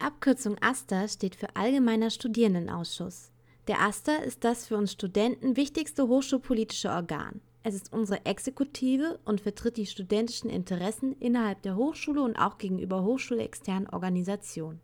Die Abkürzung AStA steht für Allgemeiner Studierendenausschuss. Der AStA ist das für uns Studenten wichtigste hochschulpolitische Organ. Es ist unsere Exekutive und vertritt die studentischen Interessen innerhalb der Hochschule und auch gegenüber hochschulexternen Organisationen.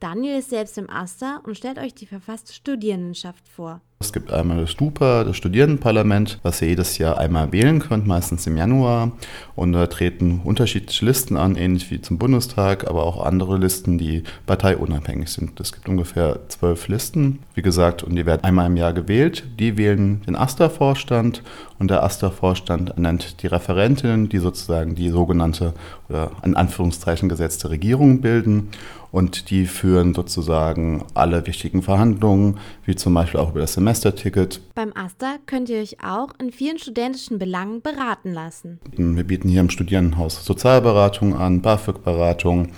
Daniel ist selbst im AStA und stellt euch die verfasste Studierendenschaft vor. Es gibt einmal das Stupa, das Studierendenparlament, was ihr jedes Jahr einmal wählen könnt, meistens im Januar. Und da treten unterschiedliche Listen an, ähnlich wie zum Bundestag, aber auch andere Listen, die parteiunabhängig sind. Es gibt ungefähr zwölf Listen, wie gesagt, und die werden einmal im Jahr gewählt. Die wählen den AStA-Vorstand und der AStA-Vorstand ernennt die Referentinnen, die sozusagen die sogenannte oder in Anführungszeichen gesetzte Regierung bilden und die führen sozusagen alle wichtigen Verhandlungen, wie zum Beispiel auch über das Semesterticket. Beim AStA könnt ihr euch auch in vielen studentischen Belangen beraten lassen. Wir bieten hier im Studierendenhaus Sozialberatung an, BAföG-Beratung,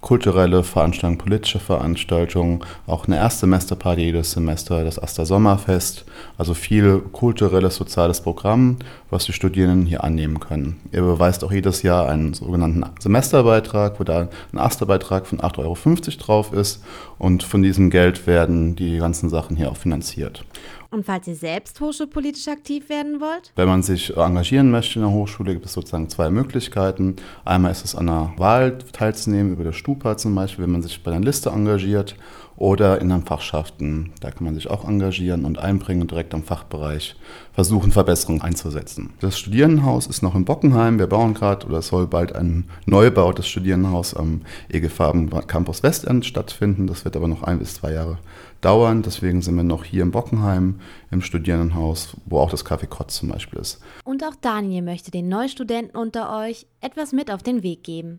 kulturelle Veranstaltungen, politische Veranstaltungen, auch eine Erstsemesterparty jedes Semester, das Aster Sommerfest, also viel kulturelles, soziales Programm, was die Studierenden hier annehmen können. Ihr beweist auch jedes Jahr einen sogenannten Semesterbeitrag, wo da ein Asterbeitrag von 8,50 Euro drauf ist und von diesem Geld werden die ganzen Sachen hier auch finanziert. Und falls ihr selbst hochschulpolitisch aktiv werden wollt? Wenn man sich engagieren möchte in der Hochschule, gibt es sozusagen zwei Möglichkeiten. Einmal ist es an einer Wahl teilzunehmen, über das Stupa zum Beispiel, wenn man sich bei einer Liste engagiert oder in den Fachschaften. Da kann man sich auch engagieren und einbringen und direkt am Fachbereich versuchen, Verbesserungen einzusetzen. Das Studierendenhaus ist noch in Bockenheim. Wir bauen gerade oder soll bald ein Neubau des Studierendenhaus am EG Farben Campus Westend stattfinden. Das wird aber noch ein bis zwei Jahre dauern. Deswegen sind wir noch hier in Bockenheim im Studierendenhaus, wo auch das Café Kotz zum Beispiel ist. Und auch Daniel möchte den Neustudenten unter euch etwas mit auf den Weg geben.